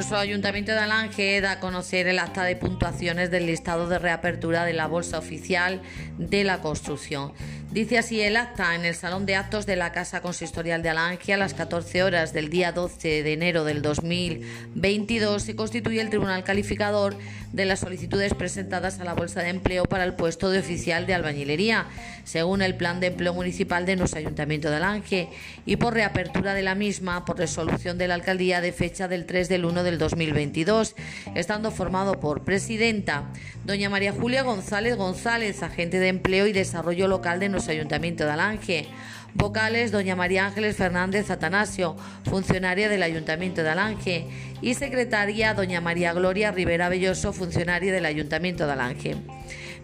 Nuestro Ayuntamiento de Alange da a conocer el acta de puntuaciones del listado de reapertura de la Bolsa Oficial de la Construcción. Dice así el acta en el Salón de Actos de la Casa Consistorial de Alange a las 14 horas del día 12 de enero del 2022 se constituye el Tribunal Calificador de las solicitudes presentadas a la Bolsa de Empleo para el puesto de oficial de albañilería, según el Plan de Empleo Municipal de nuestro Ayuntamiento de Alange, y por reapertura de la misma por resolución de la Alcaldía de fecha del 3 del 1 del 2022, estando formado por presidenta doña María Julia González González, agente de Empleo y Desarrollo Local de nuestro Ayuntamiento de Alange. Vocales, doña María Ángeles Fernández Atanasio, funcionaria del Ayuntamiento de Alange. Y secretaria, doña María Gloria Rivera Belloso, funcionaria del Ayuntamiento de Alange.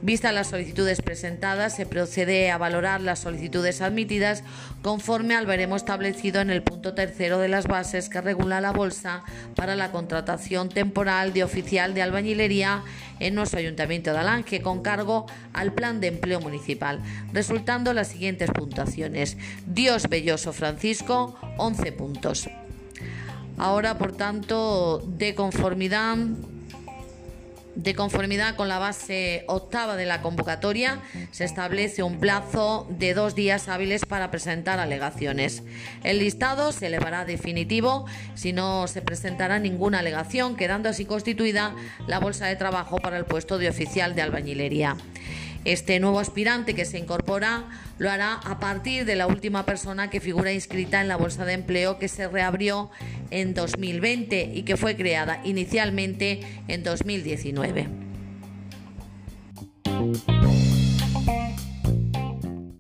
Vistas las solicitudes presentadas, se procede a valorar las solicitudes admitidas conforme al veremo establecido en el punto tercero de las bases que regula la bolsa para la contratación temporal de oficial de albañilería en nuestro Ayuntamiento de Alange con cargo al Plan de Empleo Municipal, resultando las siguientes puntuaciones. Dios Belloso Francisco, 11 puntos. Ahora, por tanto, de conformidad de conformidad con la base octava de la convocatoria, se establece un plazo de dos días hábiles para presentar alegaciones. El listado se elevará definitivo si no se presentará ninguna alegación, quedando así constituida la bolsa de trabajo para el puesto de oficial de albañilería. Este nuevo aspirante que se incorpora lo hará a partir de la última persona que figura inscrita en la Bolsa de Empleo que se reabrió en 2020 y que fue creada inicialmente en 2019.